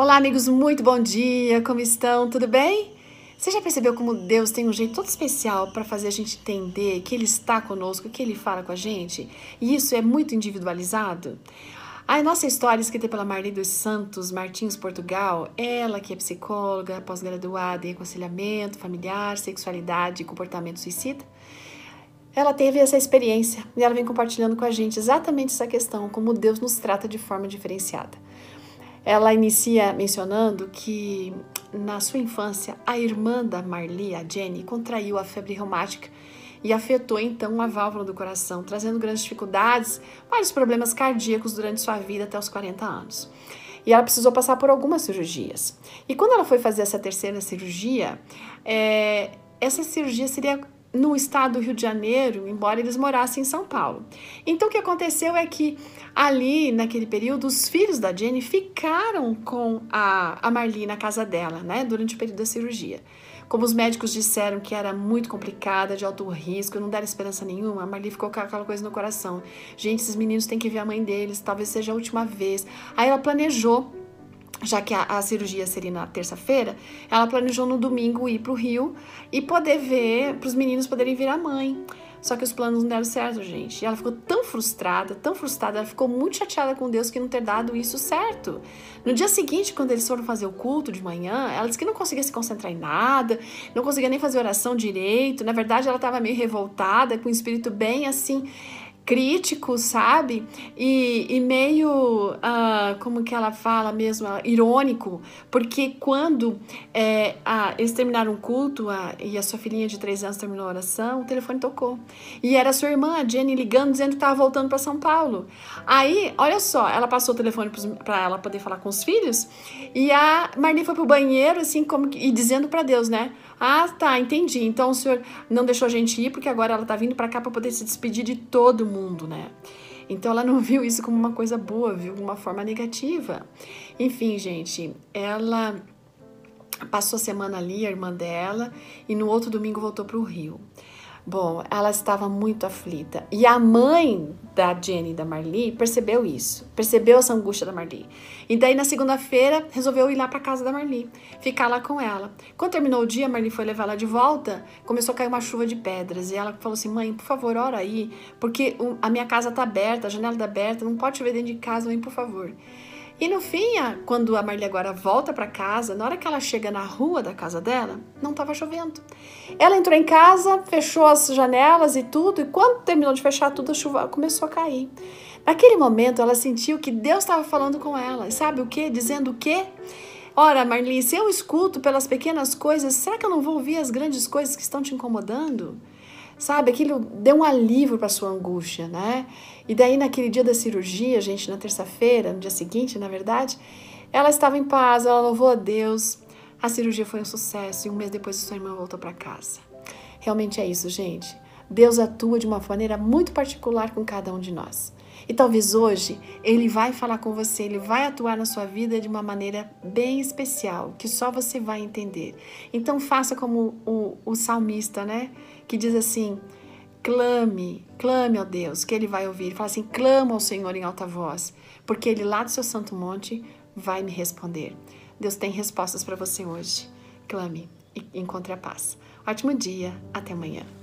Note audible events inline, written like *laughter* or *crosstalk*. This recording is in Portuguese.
Olá, amigos, muito bom dia. Como estão? Tudo bem? Você já percebeu como Deus tem um jeito todo especial para fazer a gente entender que Ele está conosco, que Ele fala com a gente? E isso é muito individualizado? A nossa história, escrita pela Marli dos Santos Martins Portugal, ela que é psicóloga, pós-graduada em aconselhamento familiar, sexualidade e comportamento suicida, ela teve essa experiência e ela vem compartilhando com a gente exatamente essa questão, como Deus nos trata de forma diferenciada. Ela inicia mencionando que na sua infância a irmã da Marli, a Jenny, contraiu a febre reumática e afetou então a válvula do coração, trazendo grandes dificuldades, vários problemas cardíacos durante sua vida até os 40 anos. E ela precisou passar por algumas cirurgias. E quando ela foi fazer essa terceira cirurgia, é, essa cirurgia seria no estado do Rio de Janeiro, embora eles morassem em São Paulo. Então o que aconteceu é que ali, naquele período, os filhos da Jenny ficaram com a, a Marli na casa dela, né, durante o período da cirurgia. Como os médicos disseram que era muito complicada, de alto risco, não deram esperança nenhuma, a Marli ficou com aquela coisa no coração. Gente, esses meninos têm que ver a mãe deles, talvez seja a última vez. Aí ela planejou já que a, a, cirurgia seria na terça-feira, ela planejou no domingo ir para o Rio e poder ver, para os meninos poderem vir a mãe. Só que os planos não deram certo, gente. E ela ficou tão frustrada, tão frustrada, ela ficou muito chateada com Deus que não ter dado isso certo. No dia seguinte, quando eles foram fazer o culto de manhã, ela disse que não conseguia se concentrar em nada, não conseguia nem fazer oração direito. Na verdade, ela estava meio revoltada, com o espírito bem assim crítico, sabe? E, e meio, uh, como que ela fala mesmo, irônico, porque quando é, a, eles terminaram o culto a, e a sua filhinha de três anos terminou a oração, o telefone tocou. E era sua irmã, a Jenny, ligando, dizendo que estava voltando para São Paulo. Aí, olha só, ela passou o telefone para ela poder falar com os filhos e a Marli foi pro banheiro, assim, como e dizendo para Deus, né? Ah, tá, entendi. Então o senhor não deixou a gente ir porque agora ela tá vindo para cá para poder se despedir de todo mundo, né? Então ela não *laughs* viu isso como uma coisa boa, viu uma forma negativa. Enfim, gente, ela passou a semana ali, a irmã dela, e no outro domingo voltou para o Rio. Bom, ela estava muito aflita. E a mãe da Jenny, da Marli, percebeu isso. Percebeu essa angústia da Marli. E daí, na segunda-feira, resolveu ir lá para casa da Marli, ficar lá com ela. Quando terminou o dia, a Marli foi levar ela de volta, começou a cair uma chuva de pedras. E ela falou assim: mãe, por favor, ora aí, porque a minha casa tá aberta, a janela tá aberta, não pode chover dentro de casa, mãe, por favor. E no fim, quando a Marli agora volta para casa, na hora que ela chega na rua da casa dela, não estava chovendo. Ela entrou em casa, fechou as janelas e tudo, e quando terminou de fechar tudo, a chuva começou a cair. Naquele momento, ela sentiu que Deus estava falando com ela. E sabe o que? Dizendo o quê? Ora, Marli, se eu escuto pelas pequenas coisas, será que eu não vou ouvir as grandes coisas que estão te incomodando? Sabe, aquilo deu um alívio para sua angústia, né? E daí naquele dia da cirurgia, gente, na terça-feira, no dia seguinte, na verdade, ela estava em paz, ela louvou a Deus. A cirurgia foi um sucesso e um mês depois sua irmã voltou para casa. Realmente é isso, gente. Deus atua de uma maneira muito particular com cada um de nós. E talvez hoje ele vai falar com você, ele vai atuar na sua vida de uma maneira bem especial, que só você vai entender. Então faça como o, o salmista, né? Que diz assim: clame, clame ao Deus, que ele vai ouvir. Fala assim: clama ao Senhor em alta voz, porque ele lá do seu santo monte vai me responder. Deus tem respostas para você hoje. Clame e encontre a paz. Ótimo dia, até amanhã.